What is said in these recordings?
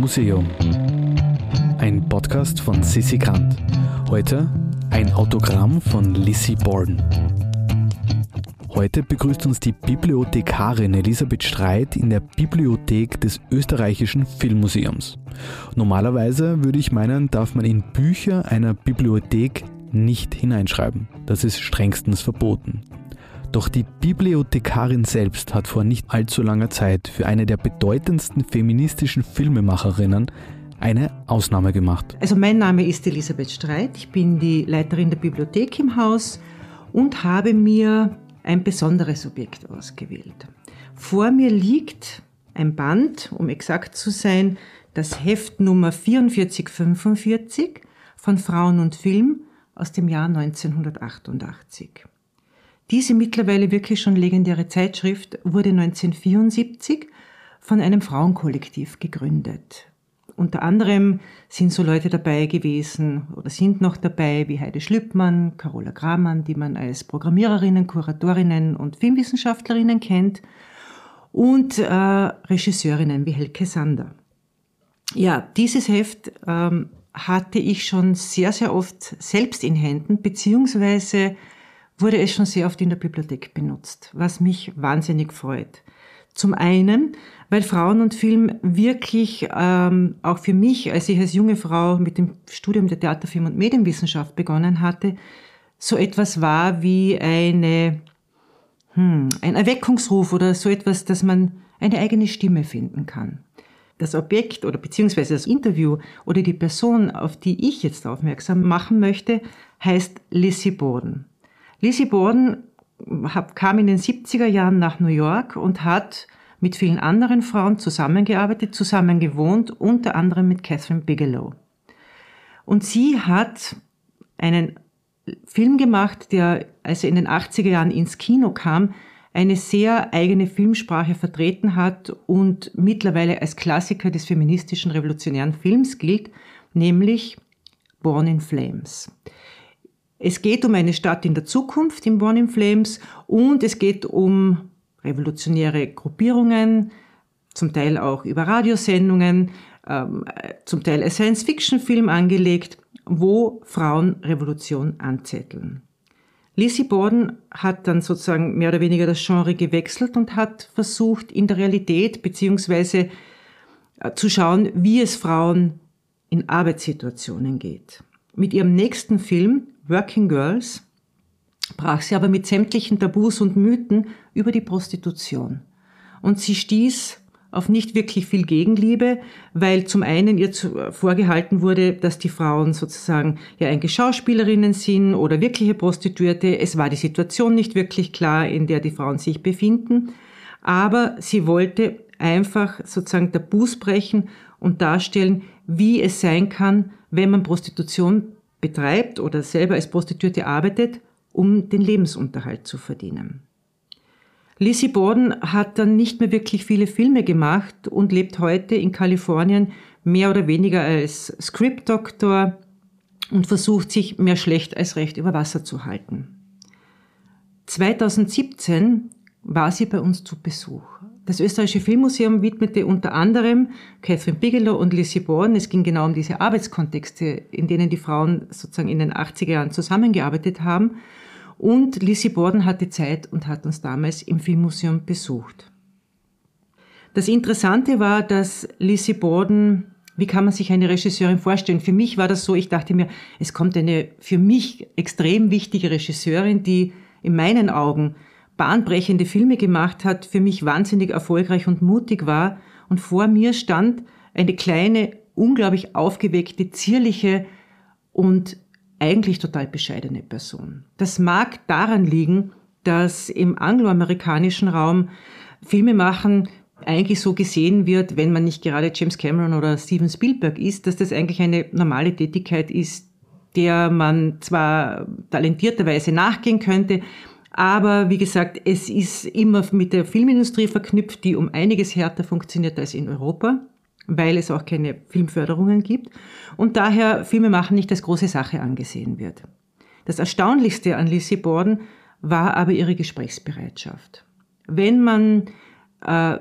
Museum. Ein Podcast von Sissi Grant. Heute ein Autogramm von Lissy Borden. Heute begrüßt uns die Bibliothekarin Elisabeth Streit in der Bibliothek des Österreichischen Filmmuseums. Normalerweise würde ich meinen, darf man in Bücher einer Bibliothek nicht hineinschreiben. Das ist strengstens verboten. Doch die Bibliothekarin selbst hat vor nicht allzu langer Zeit für eine der bedeutendsten feministischen Filmemacherinnen eine Ausnahme gemacht. Also mein Name ist Elisabeth Streit, ich bin die Leiterin der Bibliothek im Haus und habe mir ein besonderes Objekt ausgewählt. Vor mir liegt ein Band, um exakt zu sein, das Heft Nummer 4445 von Frauen und Film aus dem Jahr 1988. Diese mittlerweile wirklich schon legendäre Zeitschrift wurde 1974 von einem Frauenkollektiv gegründet. Unter anderem sind so Leute dabei gewesen oder sind noch dabei wie Heide Schlüppmann, Carola Gramann, die man als Programmiererinnen, Kuratorinnen und Filmwissenschaftlerinnen kennt, und äh, Regisseurinnen wie Helke Sander. Ja, dieses Heft ähm, hatte ich schon sehr, sehr oft selbst in Händen, beziehungsweise wurde es schon sehr oft in der Bibliothek benutzt, was mich wahnsinnig freut. Zum einen, weil Frauen und Film wirklich ähm, auch für mich, als ich als junge Frau mit dem Studium der Theater, und Medienwissenschaft begonnen hatte, so etwas war wie eine, hm, ein Erweckungsruf oder so etwas, dass man eine eigene Stimme finden kann. Das Objekt oder beziehungsweise das Interview oder die Person, auf die ich jetzt aufmerksam machen möchte, heißt Lissy Borden. Lizzie Borden kam in den 70er Jahren nach New York und hat mit vielen anderen Frauen zusammengearbeitet, zusammen gewohnt, unter anderem mit Catherine Bigelow. Und sie hat einen Film gemacht, der, als er in den 80er Jahren ins Kino kam, eine sehr eigene Filmsprache vertreten hat und mittlerweile als Klassiker des feministischen revolutionären Films gilt, nämlich Born in Flames. Es geht um eine Stadt in der Zukunft in Born in Flames und es geht um revolutionäre Gruppierungen, zum Teil auch über Radiosendungen, ähm, zum Teil als Science-Fiction-Film angelegt, wo Frauen Revolution anzetteln. Lizzie Borden hat dann sozusagen mehr oder weniger das Genre gewechselt und hat versucht, in der Realität beziehungsweise äh, zu schauen, wie es Frauen in Arbeitssituationen geht. Mit ihrem nächsten Film Working Girls brach sie aber mit sämtlichen Tabus und Mythen über die Prostitution. Und sie stieß auf nicht wirklich viel Gegenliebe, weil zum einen ihr vorgehalten wurde, dass die Frauen sozusagen ja eigentlich Schauspielerinnen sind oder wirkliche Prostituierte. Es war die Situation nicht wirklich klar, in der die Frauen sich befinden. Aber sie wollte einfach sozusagen Tabus brechen und darstellen, wie es sein kann, wenn man Prostitution betreibt oder selber als Prostituierte arbeitet, um den Lebensunterhalt zu verdienen. Lizzie Borden hat dann nicht mehr wirklich viele Filme gemacht und lebt heute in Kalifornien mehr oder weniger als Script-Doktor und versucht sich mehr schlecht als recht über Wasser zu halten. 2017 war sie bei uns zu Besuch. Das Österreichische Filmmuseum widmete unter anderem Catherine Bigelow und Lizzie Borden. Es ging genau um diese Arbeitskontexte, in denen die Frauen sozusagen in den 80er Jahren zusammengearbeitet haben. Und Lizzie Borden hatte Zeit und hat uns damals im Filmmuseum besucht. Das Interessante war, dass Lizzie Borden, wie kann man sich eine Regisseurin vorstellen? Für mich war das so, ich dachte mir, es kommt eine für mich extrem wichtige Regisseurin, die in meinen Augen bahnbrechende Filme gemacht hat, für mich wahnsinnig erfolgreich und mutig war. Und vor mir stand eine kleine, unglaublich aufgeweckte, zierliche und eigentlich total bescheidene Person. Das mag daran liegen, dass im angloamerikanischen Raum Filme machen eigentlich so gesehen wird, wenn man nicht gerade James Cameron oder Steven Spielberg ist, dass das eigentlich eine normale Tätigkeit ist, der man zwar talentierterweise nachgehen könnte, aber wie gesagt, es ist immer mit der Filmindustrie verknüpft, die um einiges härter funktioniert als in Europa, weil es auch keine Filmförderungen gibt und daher Filme machen nicht als große Sache angesehen wird. Das Erstaunlichste an Lizzie Borden war aber ihre Gesprächsbereitschaft. Wenn man äh,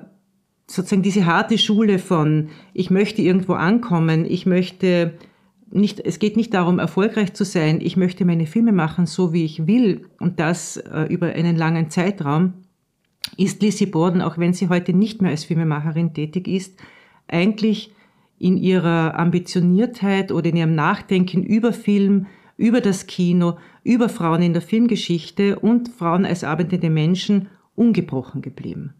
sozusagen diese harte Schule von, ich möchte irgendwo ankommen, ich möchte nicht, es geht nicht darum, erfolgreich zu sein, ich möchte meine Filme machen, so wie ich will und das äh, über einen langen Zeitraum, ist Lizzie Borden, auch wenn sie heute nicht mehr als Filmemacherin tätig ist, eigentlich in ihrer Ambitioniertheit oder in ihrem Nachdenken über Film, über das Kino, über Frauen in der Filmgeschichte und Frauen als arbeitende Menschen ungebrochen geblieben.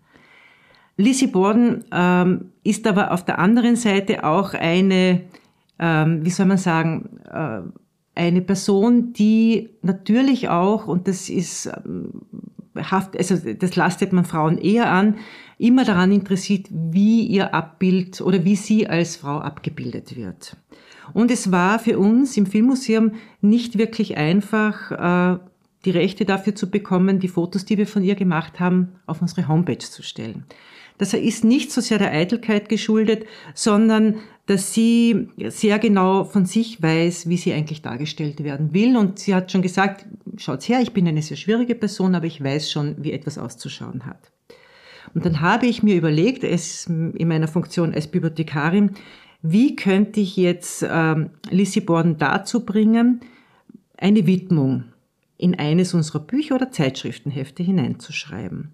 Lizzie Borden ähm, ist aber auf der anderen Seite auch eine, ähm, wie soll man sagen, äh, eine Person, die natürlich auch, und das ist ähm, haft, also das lastet man Frauen eher an, immer daran interessiert, wie ihr Abbild oder wie sie als Frau abgebildet wird. Und es war für uns im Filmmuseum nicht wirklich einfach, äh, die Rechte dafür zu bekommen, die Fotos, die wir von ihr gemacht haben, auf unsere Homepage zu stellen. Das ist nicht so sehr der Eitelkeit geschuldet, sondern dass sie sehr genau von sich weiß, wie sie eigentlich dargestellt werden will. Und sie hat schon gesagt, schaut's her, ich bin eine sehr schwierige Person, aber ich weiß schon, wie etwas auszuschauen hat. Und dann habe ich mir überlegt, es in meiner Funktion als Bibliothekarin, wie könnte ich jetzt ähm, Lissy Borden dazu bringen, eine Widmung in eines unserer Bücher oder Zeitschriftenhefte hineinzuschreiben.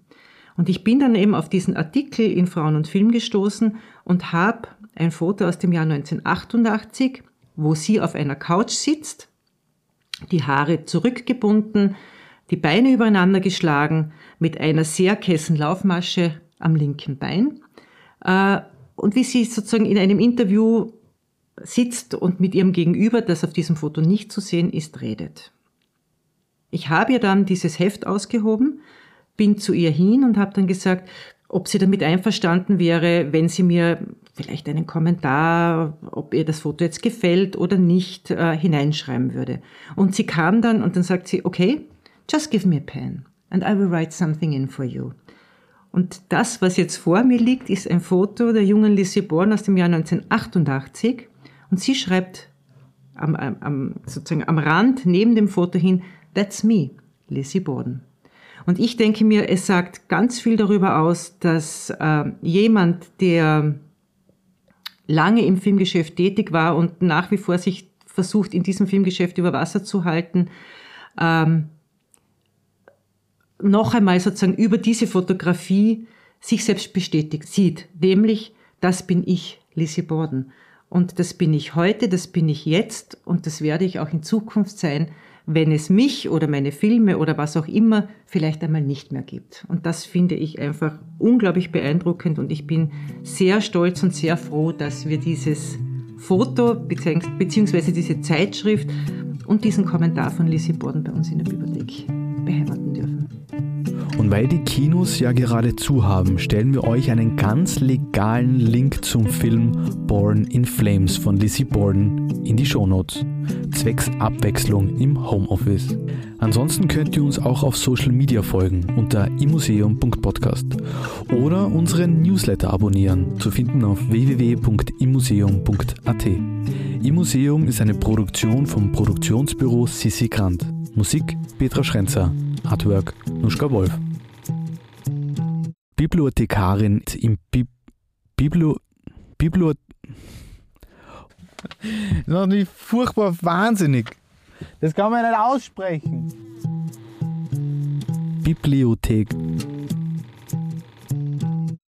Und ich bin dann eben auf diesen Artikel in Frauen und Film gestoßen und habe ein Foto aus dem Jahr 1988, wo sie auf einer Couch sitzt, die Haare zurückgebunden, die Beine übereinander geschlagen, mit einer sehr kessen Laufmasche am linken Bein. Äh, und wie sie sozusagen in einem Interview sitzt und mit ihrem Gegenüber, das auf diesem Foto nicht zu sehen ist, redet. Ich habe ihr dann dieses Heft ausgehoben, bin zu ihr hin und habe dann gesagt, ob sie damit einverstanden wäre, wenn sie mir vielleicht einen Kommentar, ob ihr das Foto jetzt gefällt oder nicht, äh, hineinschreiben würde. Und sie kam dann und dann sagt sie, okay, just give me a pen and I will write something in for you. Und das, was jetzt vor mir liegt, ist ein Foto der jungen Lizzie Born aus dem Jahr 1988. Und sie schreibt am, am, sozusagen am Rand neben dem Foto hin, That's me, Lizzie Borden. Und ich denke mir, es sagt ganz viel darüber aus, dass äh, jemand, der lange im Filmgeschäft tätig war und nach wie vor sich versucht, in diesem Filmgeschäft über Wasser zu halten, ähm, noch einmal sozusagen über diese Fotografie sich selbst bestätigt sieht, nämlich, das bin ich, Lizzie Borden. Und das bin ich heute, das bin ich jetzt und das werde ich auch in Zukunft sein, wenn es mich oder meine Filme oder was auch immer vielleicht einmal nicht mehr gibt. Und das finde ich einfach unglaublich beeindruckend und ich bin sehr stolz und sehr froh, dass wir dieses Foto beziehungsweise diese Zeitschrift und diesen Kommentar von Lizzie Borden bei uns in der Bibliothek beheimaten. Und weil die Kinos ja gerade zu haben, stellen wir euch einen ganz legalen Link zum Film Born in Flames von Lizzie Borden in die Shownotes. Zwecks Abwechslung im Homeoffice. Ansonsten könnt ihr uns auch auf Social Media folgen unter imuseum.podcast oder unseren Newsletter abonnieren, zu finden auf www.imuseum.at. Imuseum ist eine Produktion vom Produktionsbüro Sissi Grant. Musik Petra Schrenzer. Artwork Nuschka Wolf. Bibliothekarin im Bi Biblo Das macht mich furchtbar wahnsinnig. Das kann man nicht aussprechen. Bibliothek